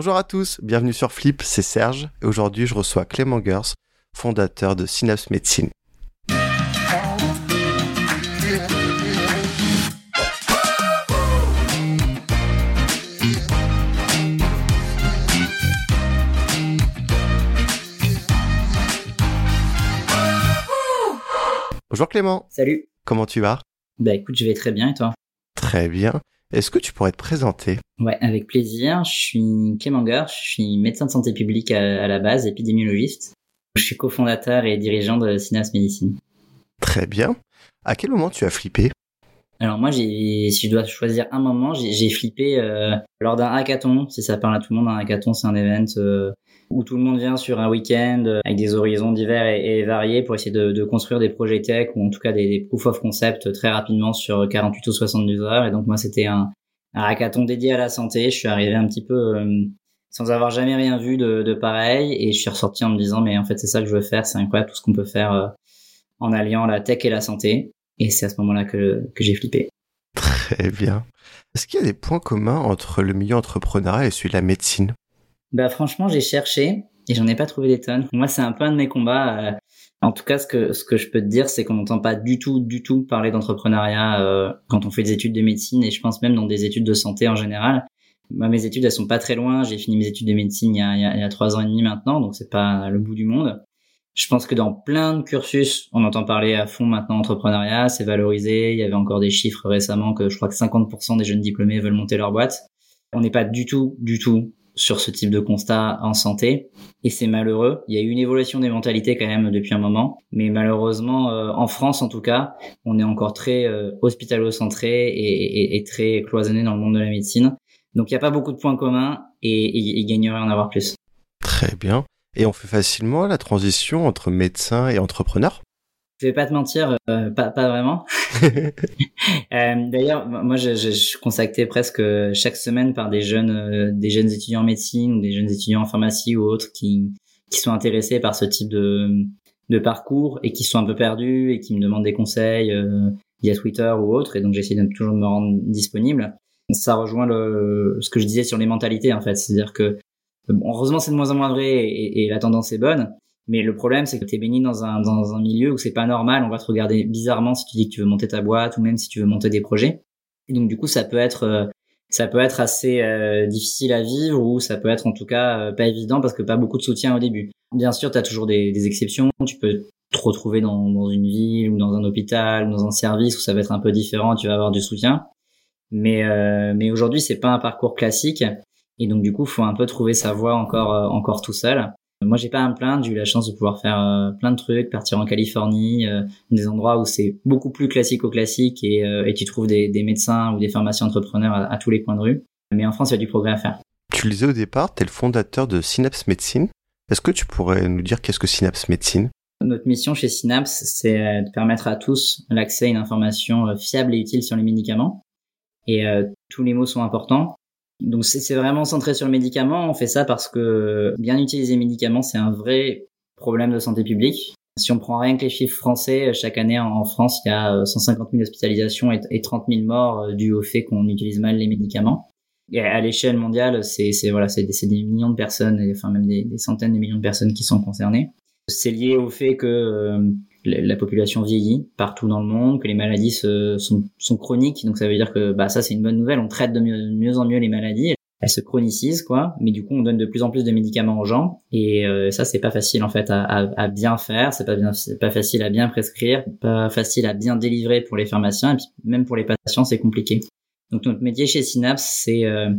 Bonjour à tous, bienvenue sur Flip, c'est Serge et aujourd'hui je reçois Clément Gers, fondateur de Synapse Médecine. Bonjour Clément. Salut. Comment tu vas? Bah écoute, je vais très bien et toi? Très bien. Est-ce que tu pourrais te présenter? Ouais, avec plaisir. Je suis Clément Gers, je suis médecin de santé publique à, la base, épidémiologiste. Je suis cofondateur et dirigeant de Synas Médecine. Très bien. À quel moment tu as flippé? Alors moi, j'ai, si je dois choisir un moment, j'ai, flippé euh, lors d'un hackathon. Si ça parle à tout le monde, un hackathon, c'est un event euh, où tout le monde vient sur un week-end euh, avec des horizons divers et, variés pour essayer de, construire des projets tech ou en tout cas des, des proof of concept très rapidement sur 48 ou 72 heures. Et donc moi, c'était un, un hackathon dédié à la santé. Je suis arrivé un petit peu sans avoir jamais rien vu de, de, pareil et je suis ressorti en me disant mais en fait c'est ça que je veux faire. C'est incroyable tout ce qu'on peut faire en alliant la tech et la santé. Et c'est à ce moment-là que, que j'ai flippé. Très bien. Est-ce qu'il y a des points communs entre le milieu entrepreneurial et celui de la médecine? Bah franchement, j'ai cherché et j'en ai pas trouvé des tonnes. Moi, c'est un peu un de mes combats. Euh, en tout cas, ce que ce que je peux te dire, c'est qu'on n'entend pas du tout, du tout parler d'entrepreneuriat euh, quand on fait des études de médecine et je pense même dans des études de santé en général. Moi, mes études, elles sont pas très loin. J'ai fini mes études de médecine il y a, il y a trois ans et demi maintenant, donc c'est pas le bout du monde. Je pense que dans plein de cursus, on entend parler à fond maintenant entrepreneuriat, c'est valorisé. Il y avait encore des chiffres récemment que je crois que 50% des jeunes diplômés veulent monter leur boîte. On n'est pas du tout, du tout sur ce type de constat en santé et c'est malheureux. Il y a eu une évolution des mentalités quand même depuis un moment, mais malheureusement euh, en France en tout cas, on est encore très euh, hospitalo-centré et, très cloisonné dans le monde de la médecine. Donc il n'y a pas beaucoup de points communs et il gagnerait en avoir plus. Très bien. Et on fait facilement la transition entre médecin et entrepreneur je vais pas te mentir, euh, pas, pas vraiment. euh, D'ailleurs, moi, je, je, je, suis contacté presque chaque semaine par des jeunes, euh, des jeunes étudiants en médecine ou des jeunes étudiants en pharmacie ou autres qui, qui sont intéressés par ce type de, de parcours et qui sont un peu perdus et qui me demandent des conseils via Twitter ou autre. Et donc, j'essaie de toujours de me rendre disponible. Ça rejoint le, ce que je disais sur les mentalités, en fait. C'est-à-dire que heureusement, c'est de moins en moins vrai et, la tendance est bonne. Mais le problème, c'est que tu es béni dans un, dans un milieu où c'est pas normal. On va te regarder bizarrement si tu dis que tu veux monter ta boîte ou même si tu veux monter des projets. Et donc, du coup, ça peut être, euh, ça peut être assez euh, difficile à vivre ou ça peut être en tout cas euh, pas évident parce que pas beaucoup de soutien au début. Bien sûr, tu as toujours des, des, exceptions. Tu peux te retrouver dans, dans une ville ou dans un hôpital ou dans un service où ça va être un peu différent. Tu vas avoir du soutien. Mais, mais aujourd'hui, c'est pas un parcours classique. Et donc du coup, faut un peu trouver sa voie encore euh, encore tout seul. Moi, j'ai pas à me plaindre. J'ai eu la chance de pouvoir faire euh, plein de trucs, partir en Californie, euh, des endroits où c'est beaucoup plus classique au classique et, et tu trouves des, des, médecins ou des pharmaciens entrepreneurs à, tous les coins de rue. Mais en France, il y a du progrès à faire. Tu le disais au départ, tu es le fondateur de Synapse Médecine. Est-ce que tu pourrais nous dire qu'est-ce que Synapse Médecine? Notre mission chez Synapse, c'est de permettre à tous l'accès à une information fiable et utile sur les médicaments. Et tous les mots sont importants. Donc c'est vraiment centré sur le médicament. On fait ça parce que bien utiliser les médicaments, c'est un vrai problème de santé publique. Si on prend rien que les chiffres français, chaque année en France, il y a 150 000 hospitalisations et 30 000 morts euh, dues au fait qu'on utilise mal les médicaments. Et à l'échelle mondiale, c'est voilà, c'est des, des, millions de personnes, enfin même des, centaines de millions de personnes qui sont concernées. C'est lié au fait que euh, la population vieillit partout dans le monde, que les maladies se, sont, sont, chroniques. Donc ça veut dire que bah ça c'est une bonne nouvelle. On traite de mieux, en mieux les maladies. Elles se chronicisent quoi, mais du coup on donne de plus en plus de médicaments aux gens et euh, ça c'est pas facile en fait à, à, bien faire, c'est pas bien, pas facile à bien prescrire, pas facile à bien délivrer pour les pharmaciens et puis même pour les patients c'est compliqué. Donc notre métier chez Synapse c'est euh,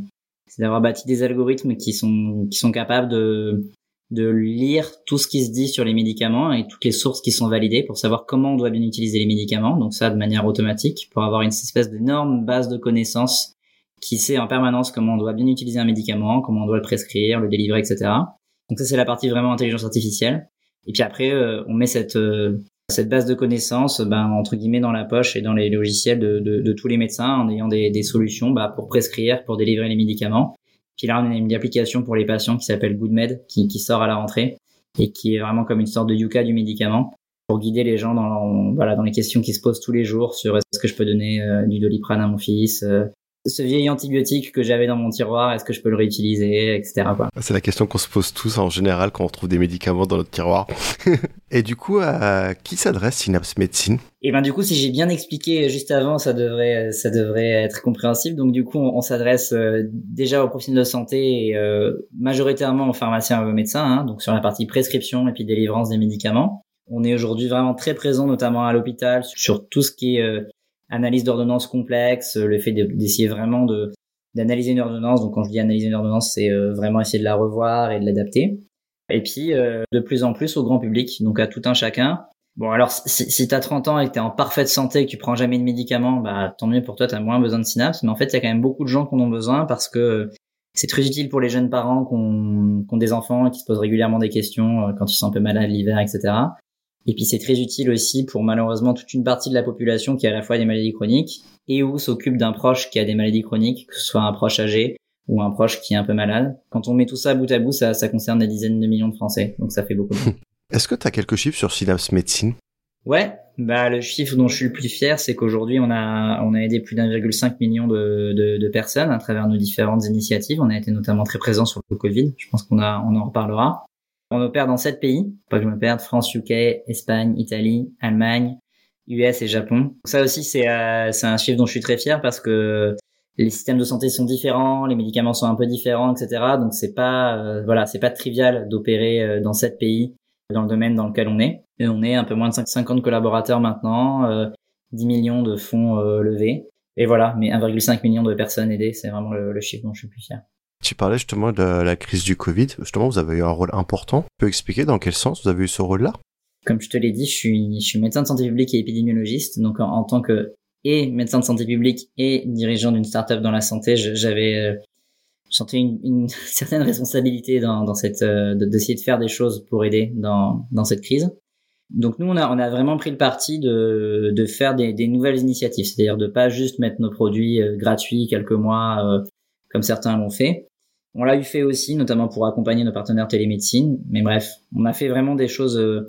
d'avoir bâti des algorithmes qui sont qui sont capables de de lire tout ce qui se dit sur les médicaments et toutes les sources qui sont validées pour savoir comment on doit bien utiliser les médicaments. Donc ça de manière automatique pour avoir une espèce d'énorme base de connaissances qui sait en permanence comment on doit bien utiliser un médicament, comment on doit le prescrire, le délivrer, etc. Donc ça c'est la partie vraiment intelligence artificielle. Et puis après euh, on met cette euh, cette base de connaissances ben, entre guillemets dans la poche et dans les logiciels de, de, tous les médecins en ayant des, des solutions bah, pour prescrire, pour délivrer les médicaments puis là, on a une application pour les patients qui s'appelle GoodMed, qui, qui sort à la rentrée et qui est vraiment comme une sorte de Yuka du médicament pour guider les gens dans, voilà, dans les questions qui se posent tous les jours sur est-ce que je peux donner euh, du doliprane à mon fils, euh, ce vieil antibiotique que j'avais dans mon tiroir, est-ce que je peux le réutiliser, etc. C'est la question qu'on se pose tous en général quand on trouve des médicaments dans notre tiroir. et du coup, à qui s'adresse Synapse Médecine? Et ben du coup, si j'ai bien expliqué juste avant, ça devrait ça devrait être compréhensible. Donc du coup, on, s'adresse euh, déjà aux professionnels de santé et euh, majoritairement aux pharmaciens et aux médecins, hein, donc sur la partie prescription et puis délivrance des médicaments. On est aujourd'hui vraiment très présent, notamment à l'hôpital, sur tout ce qui est euh, analyse d'ordonnance complexe, le fait d'essayer vraiment de d'analyser une ordonnance. Donc quand je dis analyser une ordonnance, c'est euh, vraiment essayer de la revoir et de l'adapter. Et puis euh, de plus en plus au grand public, donc à tout un chacun. Bon alors si, si tu as 30 ans et que tu es en parfaite santé, que tu prends jamais de médicaments, bah tant mieux pour toi, tu as moins besoin de synapses. Mais en fait, il y a quand même beaucoup de gens qui en ont besoin parce que c'est très utile pour les jeunes parents qui ont, qui ont des enfants et qui se posent régulièrement des questions euh, quand ils sont un peu malades l'hiver, etc. Et puis c'est très utile aussi pour malheureusement toute une partie de la population qui a à la fois des maladies chroniques et où s'occupe d'un proche qui a des maladies chroniques, que ce soit un proche âgé ou un proche qui est un peu malade. Quand on met tout ça bout à bout, ça, ça concerne des dizaines de millions de Français, donc ça fait beaucoup. Est-ce que tu as quelques chiffres sur Synapse Médecine? Ouais, bah le chiffre dont je suis le plus fier, c'est qu'aujourd'hui on a on a aidé plus d'1,5 million de, de, de, personnes à travers nos différentes initiatives. On a été notamment très présents sur le Covid. Je pense qu'on a on en reparlera. On opère dans sept pays, pas que je me perde, France, UK, Espagne, Italie, Allemagne, US et Japon. Ça aussi, c'est euh, un chiffre dont je suis très fier parce que les systèmes de santé sont différents, les médicaments sont un peu différents, etc. Donc c'est pas euh, voilà, c'est pas trivial d'opérer euh, dans sept pays dans le domaine dans lequel on est. Et on est un peu moins de 50 collaborateurs maintenant, 10 millions de fonds levés. Et voilà, mais 1,5 million de personnes aidées, c'est vraiment le, le chiffre dont je suis plus fier. Tu parlais justement de la crise du Covid. Justement, vous avez eu un rôle important. Tu peux expliquer dans quel sens vous avez eu ce rôle-là? Comme je te l'ai dit, je suis, médecin de santé publique et épidémiologiste. Donc, en, tant que et médecin de santé publique et dirigeant d'une start-up dans la santé, j'avais euh, senti une, certaine responsabilité dans, cette euh, d'essayer de, faire des choses pour aider dans, cette crise. Donc nous, on a, vraiment pris le parti de, de faire des, nouvelles initiatives, c'est-à-dire de pas juste mettre nos produits euh, gratuits quelques mois comme certains l'ont fait, on l'a eu fait aussi, notamment pour accompagner nos partenaires télémédecine. Mais bref, on a fait vraiment des choses euh,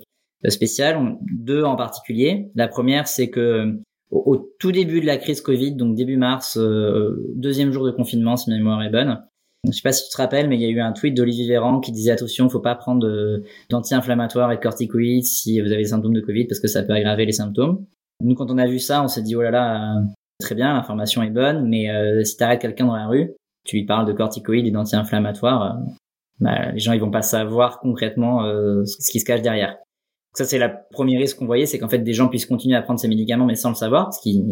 spéciales, deux en particulier. La première, c'est que euh, au, tout début de la crise Covid, donc début mars, euh, deuxième jour de confinement, si ma mémoire est bonne. Je sais pas si tu te rappelles, mais il y a eu un tweet d'Olivier Véran qui disait attention, faut pas prendre d'anti-inflammatoires et de corticoïdes si vous avez des symptômes de Covid parce que ça peut aggraver les symptômes. Nous, quand on a vu ça, on s'est dit oh là là, très bien, l'information est bonne, mais euh, si t'arrêtes quelqu'un dans la rue, tu lui parles de corticoïdes et d'anti-inflammatoires, euh, bah, les gens ils vont pas savoir concrètement euh, ce qui se cache derrière. Donc ça c'est la premier risque qu'on voyait, c'est qu'en fait des gens puissent continuer à prendre ces médicaments mais sans le savoir, parce qu'ils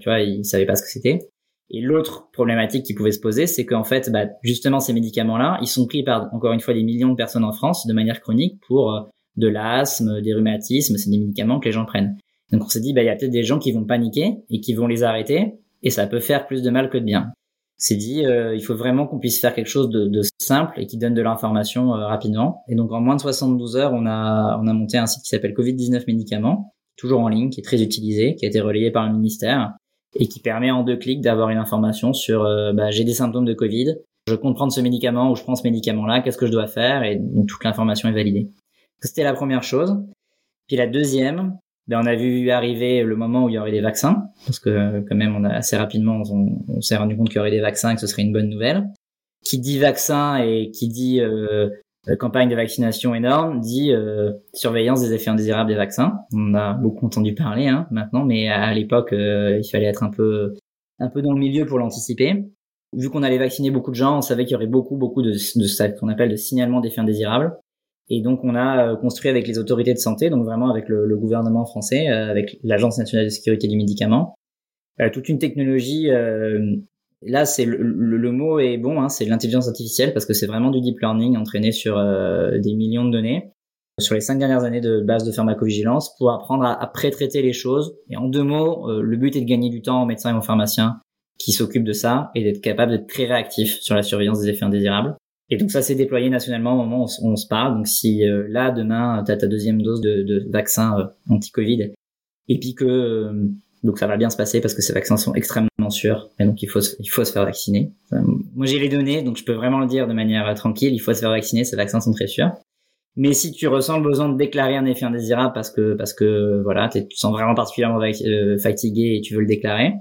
tu vois ils savaient pas ce que c'était. Et l'autre problématique qui pouvait se poser, c'est qu'en fait bah, justement ces médicaments-là, ils sont pris par encore une fois des millions de personnes en France de manière chronique pour euh, de l'asthme, des rhumatismes, c'est des médicaments que les gens prennent. Donc on s'est dit bah il y a peut-être des gens qui vont paniquer et qui vont les arrêter et ça peut faire plus de mal que de bien s'est dit euh, il faut vraiment qu'on puisse faire quelque chose de, simple et qui donne de l'information euh, rapidement. Et donc en moins de 72 heures, on a on a monté un site qui s'appelle Covid-19 médicaments, toujours en ligne, qui est très utilisé, qui a été relayé par le ministère et qui permet en deux clics d'avoir une information sur euh, bah, j'ai des symptômes de Covid, je compte prendre ce médicament ou je prends ce médicament-là, qu'est-ce que je dois faire? Et toute l'information est validée. C'était la première chose. Puis la deuxième, ben, on a vu arriver le moment où il y aurait des vaccins, parce que quand même, on a assez rapidement, on, s'est rendu compte qu'il y aurait des vaccins et que ce serait une bonne nouvelle. Qui dit vaccin et qui dit euh, campagne de vaccination énorme, dit euh, surveillance des effets indésirables des vaccins. On a beaucoup entendu parler hein, maintenant, mais à l'époque, euh, il fallait être un peu, un peu dans le milieu pour l'anticiper. Vu qu'on allait vacciner beaucoup de gens, on savait qu'il y aurait beaucoup, beaucoup de, de ce qu'on appelle de signalement d'effets indésirables. Et donc on a euh, construit avec les autorités de santé, donc vraiment avec le, gouvernement français, euh, avec l'Agence nationale de sécurité du médicament, euh, toute une technologie. là, c'est le, mot est bon, hein, c'est l'intelligence artificielle parce que c'est vraiment du deep learning entraîné sur des millions de données sur les cinq dernières années de base de pharmacovigilance pour apprendre à, à pré-traiter les choses. Et en deux mots, le but est de gagner du temps aux médecins et aux pharmaciens qui s'occupent de ça et d'être capable d'être très réactif sur la surveillance des effets indésirables. Et donc ça s'est déployé nationalement au moment où on, se parle. Donc si euh, là demain tu as ta deuxième dose de, de vaccin euh, anti-Covid et puis que euh, donc ça va bien se passer parce que ces vaccins sont extrêmement sûrs et donc il faut il faut se faire vacciner. moi j'ai les données donc je peux vraiment le dire de manière tranquille, il faut se faire vacciner, ces vaccins sont très sûrs. Mais si tu ressens le besoin de déclarer un effet indésirable parce que parce que voilà, tu te sens vraiment particulièrement fatigué et tu veux le déclarer,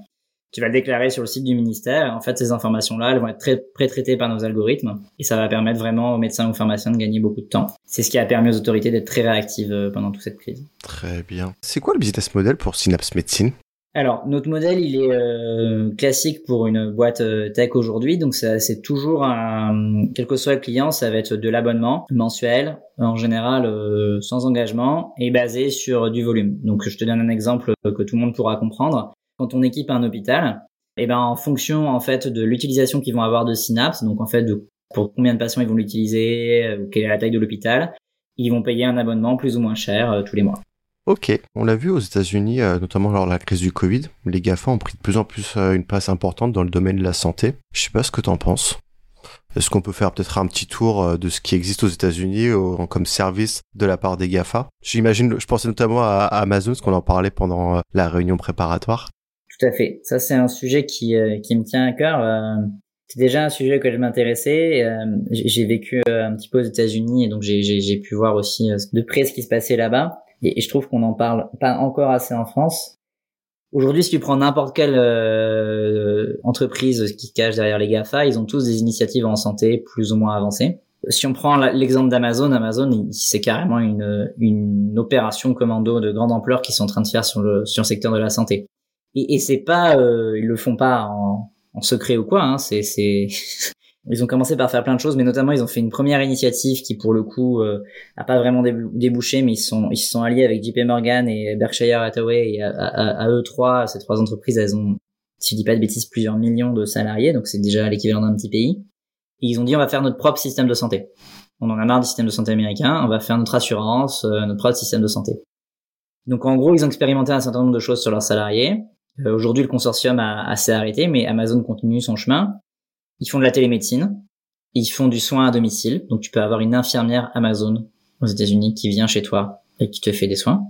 Tu vas le déclarer sur le site du ministère. En fait, ces informations-là, elles vont être très pré-traitées par nos algorithmes et ça va permettre vraiment aux médecins ou aux pharmaciens de gagner beaucoup de temps. C'est ce qui a permis aux autorités d'être très réactives euh, pendant toute cette crise. Très bien. C'est quoi le business model pour Synapse Medicine alors, notre modèle, il est euh, classique pour une boîte euh, tech aujourd'hui. Donc, c'est toujours un, quel que soit le client, ça va être de l'abonnement mensuel, en général euh, sans engagement et basé sur du volume. Donc, je te donne un exemple que tout le monde pourra comprendre. Quand on équipe un hôpital, et eh ben en fonction en fait de l'utilisation qu'ils vont avoir de Synapse, donc en fait de pour combien de patients ils vont l'utiliser, quelle est la taille de l'hôpital, ils vont payer un abonnement plus ou moins cher tous les mois. Ok, on l'a vu aux États-Unis, euh, notamment lors de la crise du Covid, les GAFA ont pris de plus en plus euh, une place importante dans le domaine de la santé. Je sais pas ce que t'en penses. Est-ce qu'on peut faire peut-être un petit tour euh, de ce qui existe aux États-Unis comme service de la part des GAFA? J'imagine, je pensais notamment à, Amazon, parce qu'on en parlait pendant la réunion préparatoire. Tout à fait. Ça, c'est un sujet qui, qui me tient à cœur. C'est déjà un sujet que je m'intéressais. J'ai vécu un petit peu aux États-Unis et donc j'ai pu voir aussi de près ce qui se passait là-bas. Et, je trouve qu'on n'en parle pas encore assez en France. Aujourd'hui, si tu prends n'importe quelle euh, entreprise qui cache derrière les GAFA, ils ont tous des initiatives en santé plus ou moins avancées. Si on prend l'exemple d'Amazon, Amazon, c'est carrément une, une opération commando de grande ampleur qu'ils sont en train de faire sur le, sur le secteur de la santé. Et, et c'est pas, euh, ils le font pas en, en secret ou quoi. Hein, c'est Ils ont commencé par faire plein de choses, mais notamment ils ont fait une première initiative qui pour le coup euh, a pas vraiment débouché, mais ils sont ils se sont alliés avec JP Morgan et Berkshire Hathaway et à, eux trois, ces trois entreprises, elles ont, si je dis pas de bêtises, plusieurs millions de salariés, donc c'est déjà l'équivalent d'un petit pays. Et ils ont dit on va faire notre propre système de santé. On en a marre du système de santé américain, on va faire notre assurance, euh, notre propre système de santé. Donc en gros, ils ont expérimenté un certain nombre de choses sur leurs salariés. Euh, aujourd'hui, le consortium a assez arrêté, mais Amazon continue son chemin. Ils font de la télémédecine. Ils font du soin à domicile. Donc tu peux avoir une infirmière Amazon aux États-Unis qui vient chez toi et qui te fait des soins.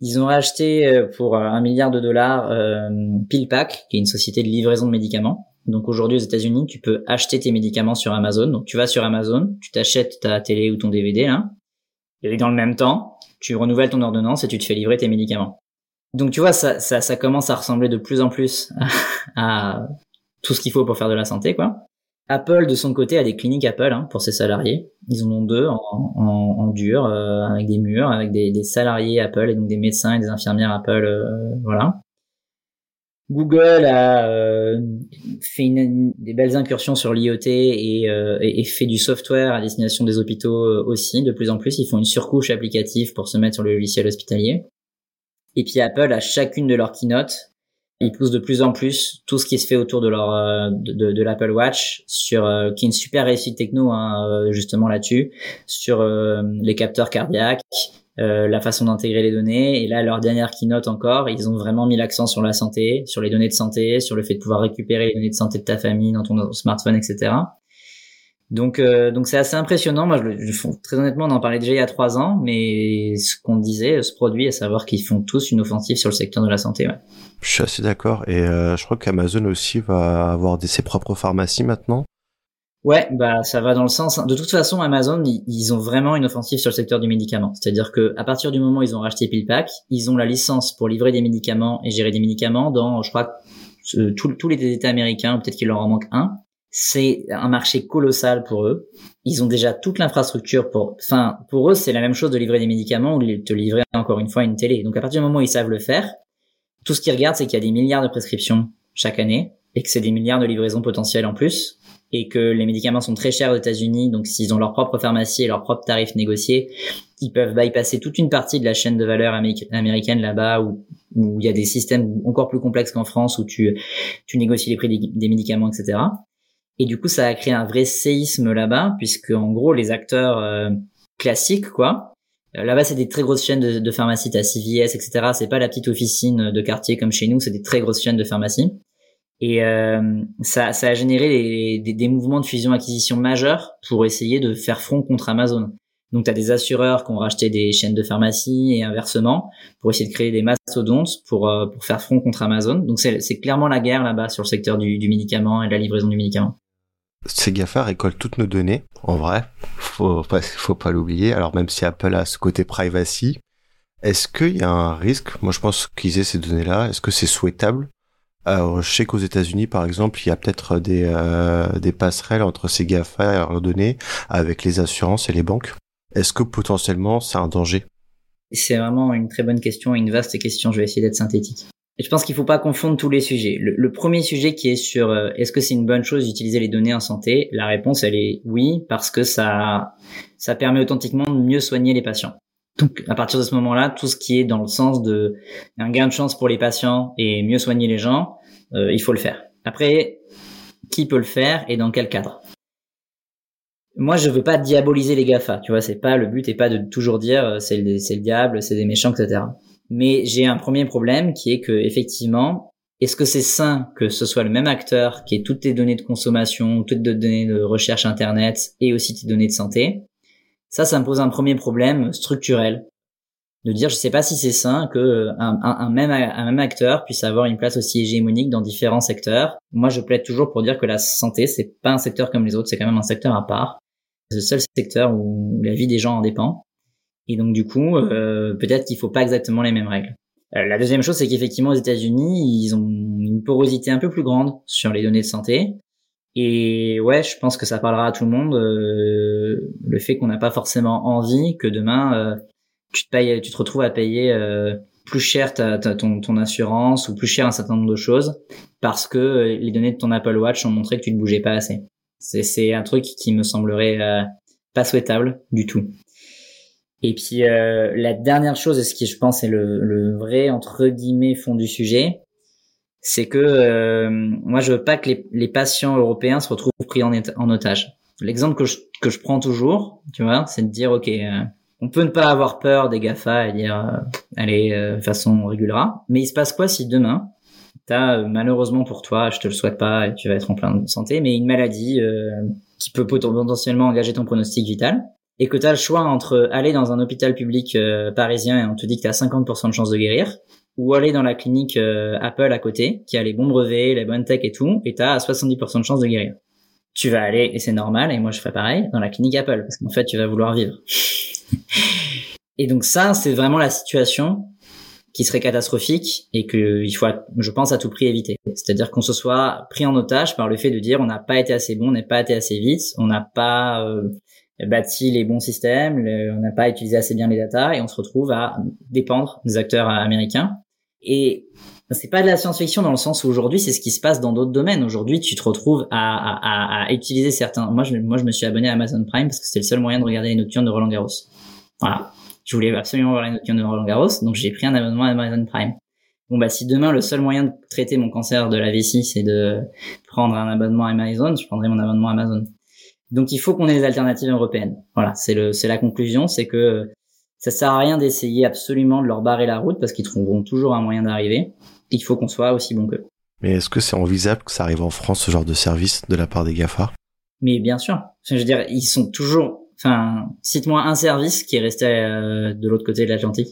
Ils ont racheté euh, pour un milliard de dollars euh, PillPack, qui est une société de livraison de médicaments. Donc aujourd'hui aux États-Unis, tu peux acheter tes médicaments sur Amazon. Donc tu vas sur Amazon, tu t'achètes ta télé ou ton DVD là, et dans le même temps, tu renouvelles ton ordonnance et tu te fais livrer tes médicaments. Donc tu vois, ça, ça, commence à ressembler de plus en plus à tout ce qu'il faut pour faire de la santé, quoi. Apple, de son côté, a des cliniques Apple hein, pour ses salariés. Ils en ont deux en, en, dur, euh, avec des murs, avec des, salariés Apple et donc des médecins et des infirmières Apple, euh, voilà. Google a euh, fait des belles incursions sur l'IoT et, et, et, fait du software à destination des hôpitaux aussi. De plus en plus, ils font une surcouche applicative pour se mettre sur le logiciel hospitalier. Et puis Apple, à chacune de leurs keynotes, ils poussent de plus en plus tout ce qui se fait autour de leur euh, de, de, l'Apple Watch sur euh, qui est une super réussite techno hein, euh, justement là-dessus sur les capteurs cardiaques la façon d'intégrer les données. Et là leur dernière keynote encore ils ont vraiment mis l'accent sur la santé sur les données de santé sur le fait de pouvoir récupérer les données de santé de ta famille dans ton smartphone etc donc, donc c'est assez impressionnant. Moi, je, je, très honnêtement, on en parlait déjà il y a trois ans, mais ce qu'on disait ce produit, à savoir qu'ils font tous une offensive sur le secteur de la santé. Ouais. Je suis assez d'accord. Et euh, je crois qu'Amazon aussi va avoir des, ses propres pharmacies maintenant. Ouais, bah ça va dans le sens. De toute façon, Amazon, ils, ont vraiment une offensive sur le secteur du médicament. C'est-à-dire que à partir du moment où ils ont racheté PillPack, ils ont la licence pour livrer des médicaments et gérer des médicaments dans, je crois, tous les États américains. Peut-être qu'il leur en manque un. C'est un marché colossal pour eux. Ils ont déjà toute l'infrastructure pour. Enfin, pour eux, c'est la même chose de livrer des médicaments ou de te livrer encore une fois une télé. Donc à partir du moment où ils savent le faire, tout ce qu'ils regardent, c'est qu'il y a des milliards de prescriptions chaque année et que c'est des milliards de livraisons potentielles en plus et que les médicaments sont très chers aux États-Unis, donc s'ils ont leur propre pharmacie et leurs propres tarifs négociés, ils peuvent bypasser toute une partie de la chaîne de valeur américaine là-bas où, où il y a des systèmes encore plus complexes qu'en France où tu, tu négocies les prix des, médicaments, etc. Et du coup, ça a créé un vrai séisme là-bas puisque en gros, les acteurs euh, classiques, quoi, euh, là-bas, c'est des très grosses chaînes de, de pharmacie, t'as CVS, etc. C'est pas la petite officine de quartier comme chez nous, c'est des très grosses chaînes de pharmacie. Et euh, ça, ça a généré des, des, mouvements de fusion-acquisition majeurs pour essayer de faire front contre Amazon. Donc, tu as des assureurs qui ont racheté des chaînes de pharmacie et inversement pour essayer de créer des mastodontes pour, euh, pour faire front contre Amazon. Donc, c'est clairement la guerre là-bas sur le secteur du, du médicament et de la livraison du médicament ces GAFA récoltent toutes nos données, en vrai, faut pas, faut pas l'oublier. Alors même si Apple a ce côté privacy, est-ce qu'il y a un risque? Moi, je pense qu'ils aient ces données-là. Est-ce que c'est souhaitable? Alors, je sais qu'aux États-Unis, par exemple, il y a peut-être des, euh, des passerelles entre ces GAFA ordonnées avec les assurances et les banques. Est-ce que potentiellement c'est un danger? C'est vraiment une très bonne question, une vaste question. Je vais essayer d'être synthétique. Je pense qu'il faut pas confondre tous les sujets. Le, premier sujet qui est sur euh, est-ce que c'est une bonne chose d'utiliser les données en santé, la réponse elle est oui parce que ça ça permet authentiquement de mieux soigner les patients. Donc à partir de ce moment-là, tout ce qui est dans le sens de un gain de chance pour les patients et mieux soigner les gens, euh, il faut le faire. Après, qui peut le faire et dans quel cadre? Moi, je veux pas diaboliser les Gafa, tu vois, c'est pas le but et pas de toujours dire euh, c'est le, c'est le diable, c'est des méchants, etc. Mais j'ai un premier problème qui est que effectivement, est-ce que c'est sain que ce soit le même acteur qui ait toutes tes données de consommation, toutes tes données de recherche internet et aussi tes données de santé? Ça, ça me pose un premier problème structurel de dire je sais pas si c'est sain que un, un, même un même acteur puisse avoir une place aussi hégémonique dans différents secteurs. Moi, je plaide toujours pour dire que la santé c'est pas un secteur comme les autres, c'est quand même un secteur à part. C'est le seul secteur où la vie des gens en dépend. Et donc du coup, euh, peut-être qu'il faut pas exactement les mêmes règles. Euh, la deuxième chose, c'est qu'effectivement aux États-Unis, ils ont une porosité un peu plus grande sur les données de santé. Et ouais, je pense que ça parlera à tout le monde. Euh, le fait qu'on n'a pas forcément envie que demain tu te payes, tu te retrouves à payer plus cher ta, ton, ton assurance ou plus cher un certain nombre de choses parce que les données de ton Apple Watch ont montré que tu ne bougeais pas assez. C'est un truc qui me semblerait pas souhaitable du tout. Et puis euh, la dernière chose, et ce qui je pense est le, le, vrai entre guillemets fond du sujet, c'est que euh, moi je veux pas que les, les, patients européens se retrouvent pris en, en otage. L'exemple que je, que je prends toujours, tu vois, c'est de dire ok, euh, on peut ne pas avoir peur des Gafa et dire euh, allez de façon on régulera, mais il se passe quoi si demain t'as malheureusement pour toi, je te le souhaite pas et tu vas être en pleine santé, mais une maladie qui peut potentiellement engager ton pronostic vital et que tu as le choix entre aller dans un hôpital public euh, parisien et on te dit que tu as 50% de chances de guérir, ou aller dans la clinique euh, Apple à côté, qui a les bons brevets, les bonnes tech et tout, et tu as 70% de chances de guérir. Tu vas aller, et c'est normal, et moi je ferai pareil, dans la clinique Apple, parce qu'en fait tu vas vouloir vivre. et donc ça, c'est vraiment la situation qui serait catastrophique et que il faut, je pense, à tout prix éviter. C'est-à-dire qu'on se soit pris en otage par le fait de dire on n'a pas été assez bon, on n'est pas été assez vite, on n'a pas euh, bâti les bons systèmes, on n'a pas utilisé assez bien les data et on se retrouve à dépendre des acteurs américains. Et c'est pas de la science-fiction dans le sens où aujourd'hui c'est ce qui se passe dans d'autres domaines. Aujourd'hui, tu te retrouves à, à, à, utiliser certains. Moi, je, moi, je me suis abonné à Amazon Prime parce que c'était le seul moyen de regarder les nocturnes de Roland Garros. Voilà. Je voulais absolument voir les nocturnes de Roland Garros, donc j'ai pris un abonnement à Amazon Prime. Bon bah si demain le seul moyen de traiter mon cancer de la vessie c'est de prendre un abonnement à Amazon, je prendrai mon abonnement à Amazon. Donc il faut qu'on ait des alternatives européennes. Voilà, c'est le c'est la conclusion, c'est que ça sert à rien d'essayer absolument de leur barrer la route parce qu'ils trouveront toujours un moyen d'arriver. Il faut qu'on soit aussi bon qu'eux. Mais est-ce que c'est envisageable que ça arrive en France ce genre de service de la part des Gafa? Mais bien sûr. je veux dire, ils sont toujours. Enfin, cite-moi un service qui est resté euh, de l'autre côté de l'Atlantique.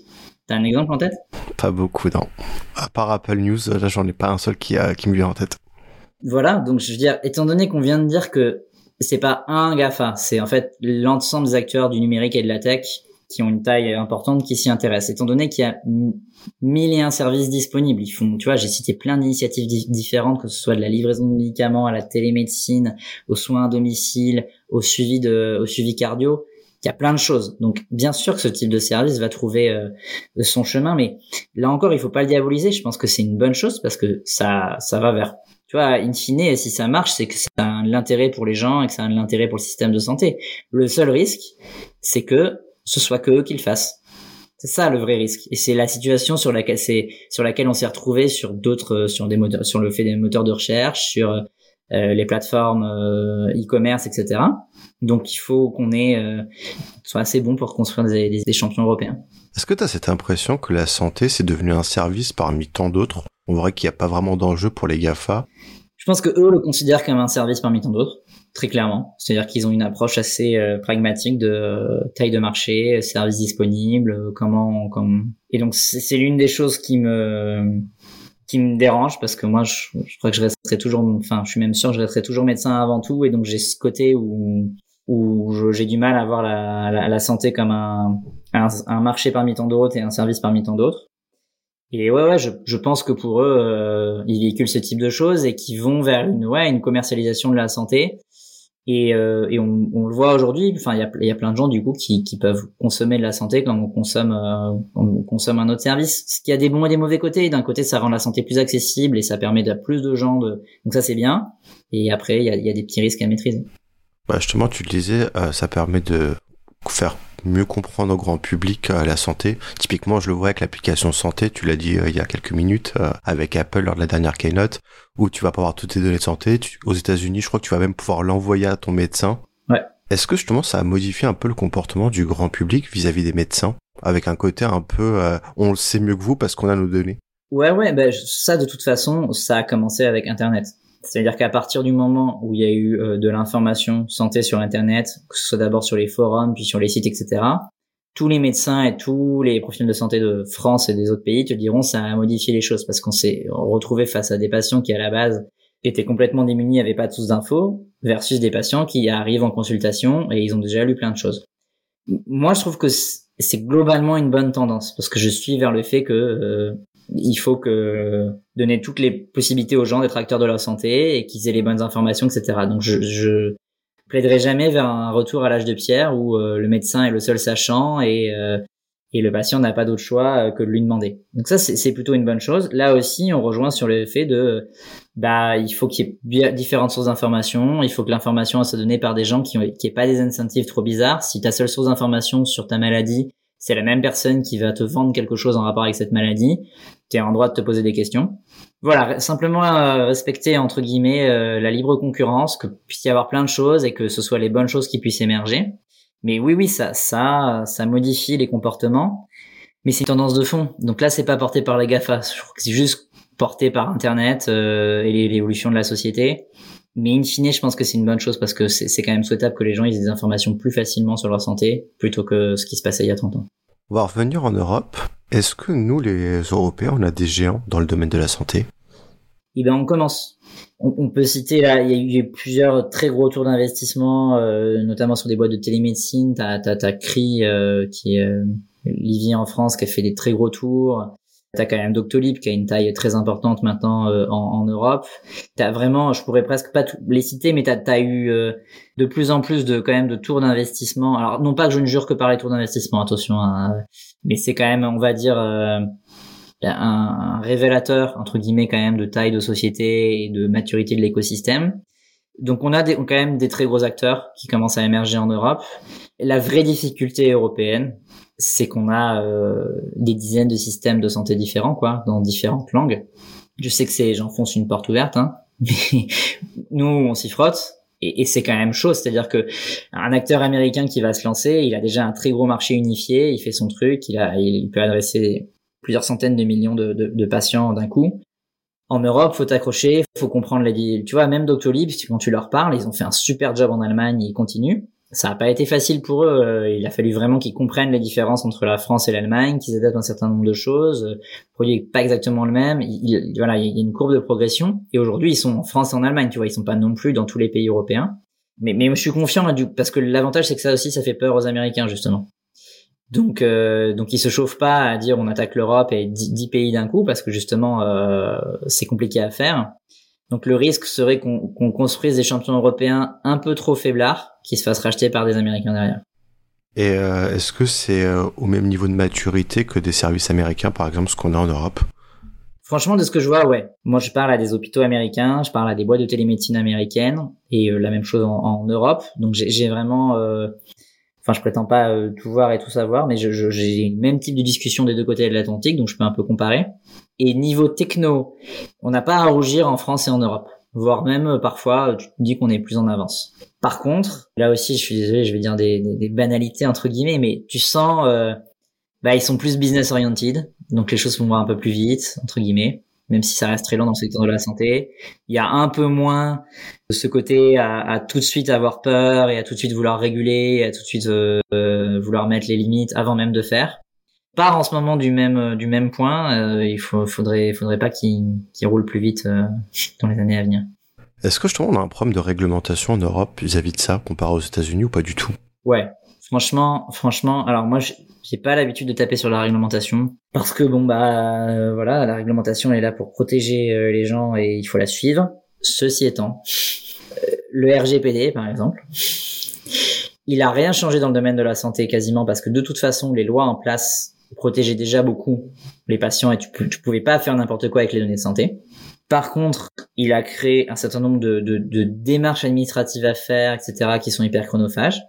T'as un exemple en tête? Pas beaucoup, non. À part Apple News, là, j'en ai pas un seul qui, a, qui me vient en tête. Voilà, donc je veux dire, étant donné qu'on vient de dire que c'est pas un GAFA, c'est en fait l'ensemble des acteurs du numérique et de la tech qui ont une taille importante qui s'y intéressent. Étant donné qu'il y a mille et un services disponibles, ils font, tu vois, j'ai cité plein d'initiatives différentes, que ce soit de la livraison de médicaments à la télémédecine, aux soins à domicile, au suivi de, au suivi cardio. Il y a plein de choses. Donc, bien sûr que ce type de service va trouver euh, son chemin, mais là encore, il faut pas le diaboliser. Je pense que c'est une bonne chose parce que ça, ça va vers tu vois, in fine, si ça marche, c'est que ça a l'intérêt pour les gens et que ça a l'intérêt pour le système de santé. Le seul risque, c'est que ce soit que eux qui le fassent. C'est ça le vrai risque. Et c'est la situation sur laquelle c'est sur laquelle on s'est retrouvé sur d'autres sur des moteurs sur le fait des moteurs de recherche, sur euh, les plateformes euh, e-commerce, etc. Donc il faut qu'on ait euh, soit assez bon pour construire des, des, des champions européens. Est-ce que tu as cette impression que la santé c'est devenu un service parmi tant d'autres? On voit qu'il n'y a pas vraiment d'enjeu pour les GAFA. Je pense que eux le considèrent comme un service parmi tant d'autres, très clairement. C'est-à-dire qu'ils ont une approche assez euh, pragmatique de euh, taille de marché, service disponible, euh, comment, comme. Et donc c'est l'une des choses qui me qui me dérange parce que moi je, crois que je resterai toujours, enfin je suis même sûr que je resterai toujours médecin avant tout et donc j'ai ce côté où où j'ai du mal à voir la, santé comme un, un marché parmi tant d'autres et un service parmi tant d'autres. Et ouais, ouais, je, je pense que pour eux, euh, ils véhiculent ce type de choses et qui vont vers une, ouais, une commercialisation de la santé. Et, euh, et on, on, le voit aujourd'hui. Enfin, il y a, y a plein de gens du coup qui, qui peuvent consommer de la santé comme on consomme, euh, on consomme un autre service. Ce qui a des bons et des mauvais côtés. D'un côté, ça rend la santé plus accessible et ça permet de plus de gens de. Donc ça, c'est bien. Et après, il y a, y a, des petits risques à maîtriser. Bah justement, tu le disais, euh, ça permet de faire mieux comprendre au grand public euh, la santé. Typiquement, je le vois avec l'application santé, tu l'as dit euh, il y a quelques minutes, euh, avec Apple lors de la dernière keynote, où tu vas pouvoir toutes tes données de santé. aux États-Unis, je crois que tu vas même pouvoir l'envoyer à ton médecin. Ouais. Est-ce que justement ça a modifié un peu le comportement du grand public vis-à-vis des médecins, avec un côté un peu on le sait mieux que vous parce qu'on a nos données Ouais, ouais, bah, ça de toute façon, ça a commencé avec Internet. C'est-à-dire qu'à partir du moment où il y a eu euh, de l'information santé sur Internet, que ce soit d'abord sur les forums, puis sur les sites, etc., tous les médecins et tous les professionnels de santé de France et des autres pays te diront ça a modifié les choses parce qu'on s'est retrouvé face à des patients qui à la base étaient complètement démunis, n'avaient pas tous d'infos, versus des patients qui arrivent en consultation et ils ont déjà lu plein de choses. Moi, je trouve que c'est globalement une bonne tendance parce que je suis vers le fait que euh, il faut que donner toutes les possibilités aux gens d'être acteurs de leur santé et qu'ils aient les bonnes informations, etc. Donc je, je plaiderai jamais vers un retour à l'âge de pierre où euh, le médecin est le seul sachant et euh, et le patient n'a pas d'autre choix euh, que de lui demander. Donc ça c'est plutôt une bonne chose. Là aussi on rejoint sur le fait de bah il faut qu'il y ait différentes sources d'informations, il faut que l'information soit donnée par des gens qui ont qui pas des incentives trop bizarres. Si ta seule source d'information sur ta maladie c'est la même personne qui va te vendre quelque chose en rapport avec cette maladie, tu es en droit de te poser des questions. Voilà, simplement euh, respecter entre guillemets euh, la libre concurrence, que puisse y avoir plein de choses et que ce soit les bonnes choses qui puissent émerger. Mais oui, oui, ça, ça, ça modifie les comportements, mais c'est une tendance de fond. Donc là, c'est pas porté par les Gafa, je crois que c'est juste porté par Internet euh, et l'évolution de la société. Mais in fine, je pense que c'est une bonne chose parce que c'est quand même souhaitable que les gens aient des informations plus facilement sur leur santé plutôt que ce qui se passait il y a 30 ans. On va revenir en Europe. Est-ce que nous, les Européens, on a des géants dans le domaine de la santé? Eh bien, on commence. On, peut citer là, il y a eu plusieurs très gros tours d'investissement, euh, notamment sur des boîtes de télémédecine. T'as as, as, CRI euh, qui est euh, Livy en France qui a fait des très gros tours. T'as quand même Doctolib qui a une taille très importante maintenant euh, en, en, Europe. T'as vraiment, je pourrais presque pas les citer, mais t'as as eu euh, de plus en plus de quand même de tours d'investissement. Alors non pas que je ne jure que par les tours d'investissement, attention, hein, mais c'est quand même, on va dire, euh, un, révélateur entre guillemets quand même de taille de société et de maturité de l'écosystème. Donc on a des, quand même des très gros acteurs qui commencent à émerger en Europe. La vraie difficulté européenne, c'est qu'on a euh, des dizaines de systèmes de santé différents, quoi, dans différentes langues. Je sais que c'est, j'enfonce une porte ouverte, hein, mais nous, on s'y frotte. Et, c'est quand même chaud, c'est-à-dire que un acteur américain qui va se lancer, il a déjà un très gros marché unifié, il fait son truc, il a, il peut adresser plusieurs centaines de millions de, de, de patients d'un coup. En Europe, faut t'accrocher, faut comprendre les, tu vois, même Doctolib, quand tu leur parles, ils ont fait un super job en Allemagne, ils continuent ça n'a pas été facile pour eux. Euh, il a fallu vraiment qu'ils comprennent les différences entre la France et l'Allemagne, qu'ils adaptent un certain nombre de choses. Le produit est pas exactement le même. Il, voilà, il y a une courbe de progression. Et aujourd'hui, ils sont en France et en Allemagne. Tu vois, ils sont pas non plus dans tous les pays européens. Mais, mais je suis confiant là, du, parce que l'avantage c'est que ça aussi, ça fait peur aux Américains justement. Donc, euh, donc ils se chauffent pas à dire on attaque l'Europe et 10, pays d'un coup parce que justement euh, c'est compliqué à faire. Donc le risque serait qu'on construise des champions européens un peu trop faiblards qui se fassent racheter par des Américains derrière. Et euh, est-ce que c'est euh, au même niveau de maturité que des services américains, par exemple, ce qu'on a en Europe? Franchement, de ce que je vois, ouais. Moi, je parle à des hôpitaux américains, je parle à des boîtes de télémédecine américaines, et euh, la même chose en, Europe. Donc, j'ai vraiment... Enfin, je prétends pas tout voir et tout savoir, mais j'ai le même type de discussion des deux côtés de l'Atlantique, donc je peux un peu comparer. Et niveau techno, on n'a pas à rougir en France et en Europe. Voire même euh, parfois, tu te dis qu'on est plus en avance. Par contre, là aussi, je suis désolé, je vais dire des, des, banalités entre guillemets, mais tu sens, euh, bah ils sont plus business oriented, donc les choses vont un peu plus vite entre guillemets, même si ça reste très long dans le secteur de la santé. Il y a un peu moins de ce côté à, à tout de suite avoir peur et à tout de suite vouloir réguler, et à tout de suite euh, euh vouloir mettre les limites avant même de faire part en ce moment du même euh, du même point. Euh, il faut, faudrait faudrait pas qu'il qu'il roule plus vite euh, dans les années à venir. Est-ce que je trouve on a un problème de réglementation en Europe vis-à-vis de ça comparé aux États-Unis ou pas du tout? Ouais, Franchement, franchement, alors moi, j'ai pas l'habitude de taper sur la réglementation parce que bon bah euh, voilà, la réglementation est là pour protéger les gens et il faut la suivre. Ceci étant, le RGPD par exemple, il a rien changé dans le domaine de la santé quasiment parce que de toute façon, les lois en place protégeaient déjà beaucoup les patients et tu, tu pouvais pas faire n'importe quoi avec les données de santé. Par contre, il a créé un certain nombre de, démarches administratives à faire, etc., qui sont hyper chronophages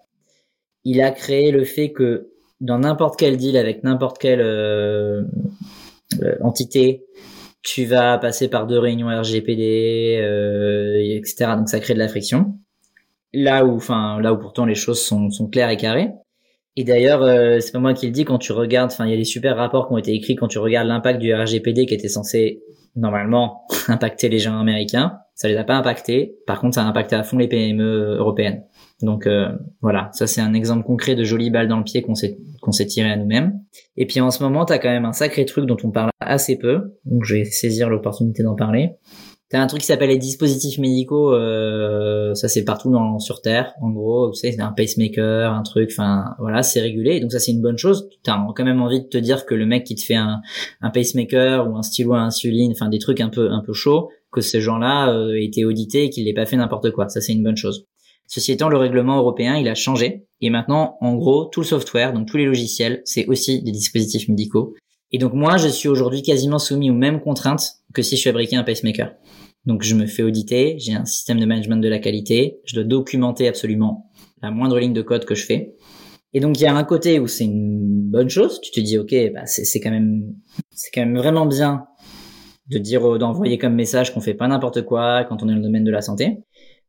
il a créé le fait que dans n'importe quel deal avec n'importe quelle euh, euh, entité, tu vas passer par deux réunions RGPD, euh, etc. Donc ça crée de la friction. Là où, enfin, là où pourtant les choses sont claires et carrées. Et d'ailleurs, euh, c'est pas moi qui le dis quand tu regardes. Enfin, il y a des super rapports qui ont été écrits quand tu regardes l'impact du RGPD qui était censé normalement impacter les gens américains. Ça les a pas impactés. Par contre, ça a impacté à fond les PME européennes. Donc euh, voilà, ça c'est un exemple concret de jolie balle dans le pied qu'on s'est qu'on s'est tiré à nous-mêmes. Et puis en ce moment, t'as quand même un sacré truc dont on parle assez peu, donc je vais saisir l'opportunité d'en parler. T'as un truc qui s'appelle les dispositifs médicaux, euh, ça c'est partout dans, sur Terre, en gros, tu sais, c'est un pacemaker, un truc, enfin voilà, c'est régulé, donc ça c'est une bonne chose. T'as quand même envie de te dire que le mec qui te fait un, un pacemaker ou un stylo à insuline, enfin des trucs un peu un peu chauds, que ces gens-là euh, aient été audités et qu'ils l'aient pas fait n'importe quoi, ça c'est une bonne chose. Ceci étant, le règlement européen, il a changé. Et maintenant, en gros, tout le software, donc tous les logiciels, c'est aussi des dispositifs médicaux. Et donc moi, je suis aujourd'hui quasiment soumis aux mêmes contraintes que si je fabriquais un pacemaker. Donc je me fais auditer, j'ai un système de management de la qualité, je dois documenter absolument la moindre ligne de code que je fais. Et donc il y a un côté où c'est une bonne chose, tu te dis ok, bah c'est quand même c'est quand même vraiment bien de dire d'envoyer comme message qu'on fait pas n'importe quoi quand on est dans le domaine de la santé.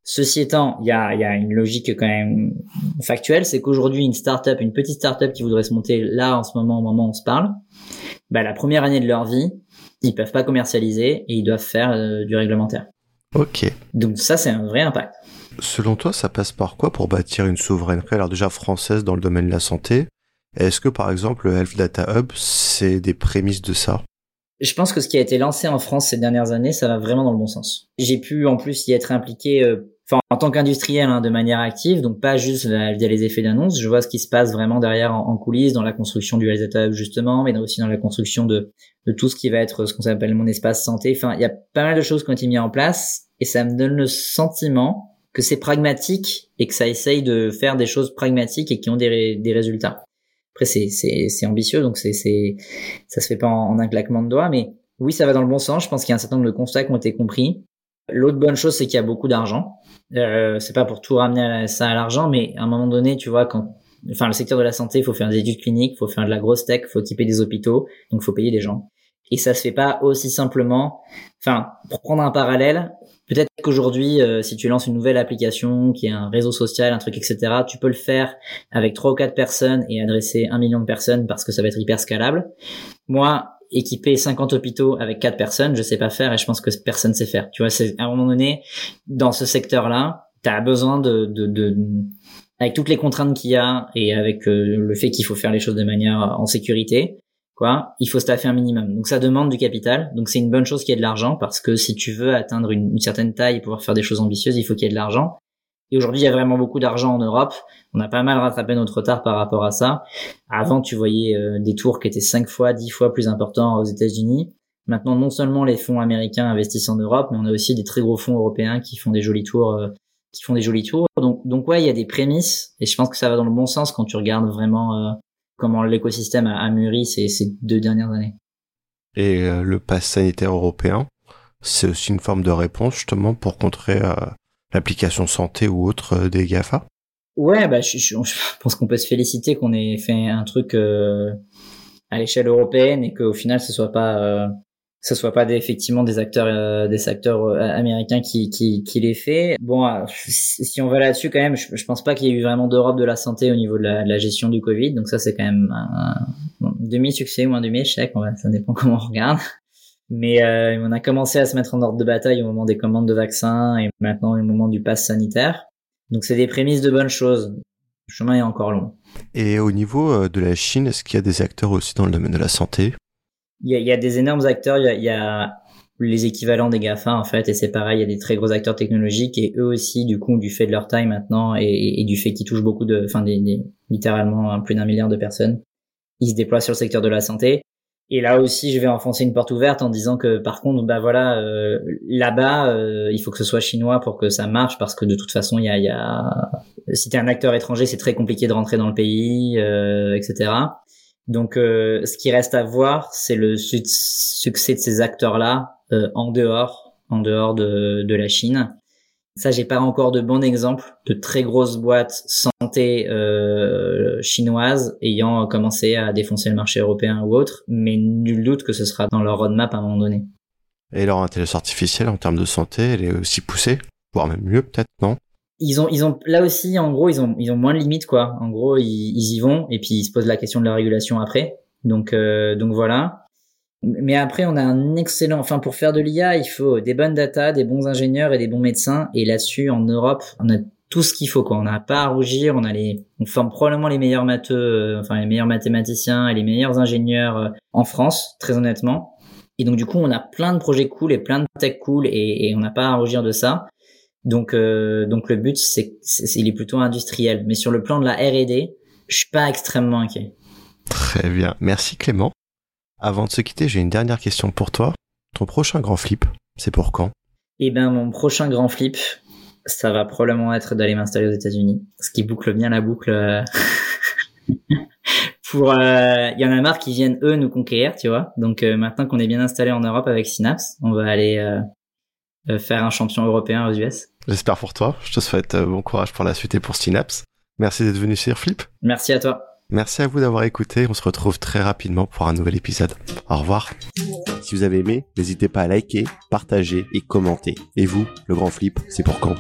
Ceci étant, il y a, y a, une logique quand même factuelle, c'est qu'aujourd'hui une startup, une petite startup qui voudrait se monter là en ce moment, au moment où on se parle, bah, la première année de leur vie, ils peuvent pas commercialiser et ils doivent faire euh, du réglementaire. Ok. Donc ça, c'est un vrai impact. Selon toi, ça passe par quoi pour bâtir une souveraineté, alors déjà française dans le domaine de la santé? Est-ce que par exemple le Health Data Hub, c'est des prémices de ça? Je pense que ce qui a été lancé en France ces dernières années, ça va vraiment dans le bon sens. J'ai pu en plus y être impliqué euh, en tant qu'industriel hein, de manière active, donc pas juste via les effets d'annonce. Je vois ce qui se passe vraiment derrière en, coulisses, dans la construction du réalisateur justement, mais aussi dans la construction de, tout ce qui va être ce qu'on appelle mon espace santé. Enfin, il y a pas mal de choses qui ont été mises en place, et ça me donne le sentiment que c'est pragmatique et que ça essaye de faire des choses pragmatiques et qui ont des, des résultats. Après, c'est, c'est, c'est ambitieux, donc c'est, c'est, ça se fait pas en, en un claquement de doigts, mais oui, ça va dans le bon sens. Je pense qu'il y a un certain nombre de constats qui ont été compris. L'autre bonne chose, c'est qu'il y a beaucoup d'argent. Euh, c'est pas pour tout ramener ça à l'argent, mais à un moment donné, tu vois, quand, enfin, le secteur de la santé, il faut faire des études cliniques, il faut faire de la grosse tech, il faut équiper des hôpitaux, donc il faut payer des gens. Et ça se fait pas aussi simplement. Enfin, pour prendre un parallèle, peut-être qu'aujourd'hui, euh, si tu lances une nouvelle application qui est un réseau social, un truc, etc., tu peux le faire avec trois ou quatre personnes et adresser un million de personnes parce que ça va être hyper scalable. Moi, équiper 50 hôpitaux avec quatre personnes, je sais pas faire et je pense que personne sait faire. Tu vois, c'est à un moment donné dans ce secteur-là, tu as besoin de, de, de, avec toutes les contraintes qu'il y a et avec euh, le fait qu'il faut faire les choses de manière en sécurité, quoi, il faut staffer un minimum. Donc ça demande du capital. Donc c'est une bonne chose qu'il y ait de l'argent parce que si tu veux atteindre une, une certaine taille et pouvoir faire des choses ambitieuses, il faut qu'il y ait de l'argent. Et aujourd'hui, il y a vraiment beaucoup d'argent en Europe. On a pas mal rattrapé notre retard par rapport à ça. Avant, tu voyais euh, des tours qui étaient 5 fois, 10 fois plus importants aux États-Unis. Maintenant, non seulement les fonds américains investissent en Europe, mais on a aussi des très gros fonds européens qui font des jolis tours, euh, qui font des jolis tours. Donc, donc ouais, il y a des prémices, et je pense que ça va dans le bon sens quand tu regardes vraiment euh, comment l'écosystème a, mûri ces, ces, deux dernières années. Et le pass sanitaire européen, c'est aussi une forme de réponse justement pour contrer l'application santé ou autre euh, des GAFA Ouais, bah, je, je, pense qu'on peut se féliciter qu'on ait fait un truc euh, à l'échelle européenne et qu'au final ce soit pas euh, ce soit pas des, effectivement des acteurs euh, des acteurs euh, américains qui qui qui l'aient fait. Bon, si on va là-dessus quand même, je, je pense pas qu'il y ait eu vraiment d'Europe de la santé au niveau de la, de la gestion du Covid. Donc ça c'est quand même un, un demi succès ou un demi échec. Ça dépend comment on regarde. Mais euh, on a commencé à se mettre en ordre de bataille au moment des commandes de vaccins et maintenant au moment du pass sanitaire. Donc c'est des prémices de bonnes choses. Le chemin est encore long. Et au niveau euh, de la Chine, est-ce qu'il y a des acteurs aussi dans le domaine de la santé? Il y, a, il y a, des énormes acteurs. Il y a, il y a les équivalents des GAFA en fait et c'est pareil il y a des très gros acteurs technologiques et eux aussi du coup du fait de leur taille maintenant et, du fait qu'ils touchent beaucoup de enfin des, littéralement plus d'un milliard de personnes ils se déploient sur le secteur de la santé et là aussi je vais enfoncer une porte ouverte en disant que par contre bah voilà euh, là-bas euh, il faut que ce soit chinois pour que ça marche parce que de toute façon il y a, y a si t'es un acteur étranger c'est très compliqué de rentrer dans le pays euh, etc donc, euh, ce qui reste à voir, c'est le succès de ces acteurs-là euh, en dehors, en dehors de, de la Chine. Ça, j'ai pas encore de bons exemples de très grosses boîtes santé euh, chinoises ayant commencé à défoncer le marché européen ou autre, mais nul doute que ce sera dans leur roadmap à un moment donné. Et leur intelligence artificielle en termes de santé, elle est aussi poussée, voire même mieux peut-être, non? Ils ont, ils ont, là aussi, en gros, ils ont, ils ont moins de limites, quoi. En gros, ils, y vont et puis ils se posent la question de la régulation après. Donc, euh, donc voilà. Mais après, on a un excellent, enfin, pour faire de l'IA, il faut des bonnes data, des bons ingénieurs et des bons médecins. Et là-dessus, en Europe, on a tout ce qu'il faut, quoi. On n'a pas à rougir. On a les, on forme probablement les meilleurs matheux, euh, enfin, les meilleurs mathématiciens et les meilleurs ingénieurs euh, en France, très honnêtement. Et donc, du coup, on a plein de projets cool et plein de tech cool et, on n'a pas à rougir de ça. Donc, euh, donc le but, c'est, il est plutôt industriel. Mais sur le plan de la R&D, je suis pas extrêmement inquiet. Très bien, merci Clément. Avant de se quitter, j'ai une dernière question pour toi. Ton prochain grand flip, c'est pour quand? Eh ben, mon prochain grand flip, ça va probablement être d'aller m'installer aux États-Unis, ce qui boucle bien la boucle. Euh, pour, euh, il y en a marre qui viennent eux nous conquérir, tu vois. Donc maintenant qu'on est bien installé en Europe avec Synapse, on va aller faire un champion européen aux US. J'espère pour toi. Je te souhaite euh, bon courage pour la suite et pour Synapse. Merci d'être venu sur Flip. Merci à toi. Merci à vous d'avoir écouté. On se retrouve très rapidement pour un nouvel épisode. Au revoir. Si vous avez aimé, n'hésitez pas à liker, partager et commenter. Et vous, le grand flip, c'est pour quand?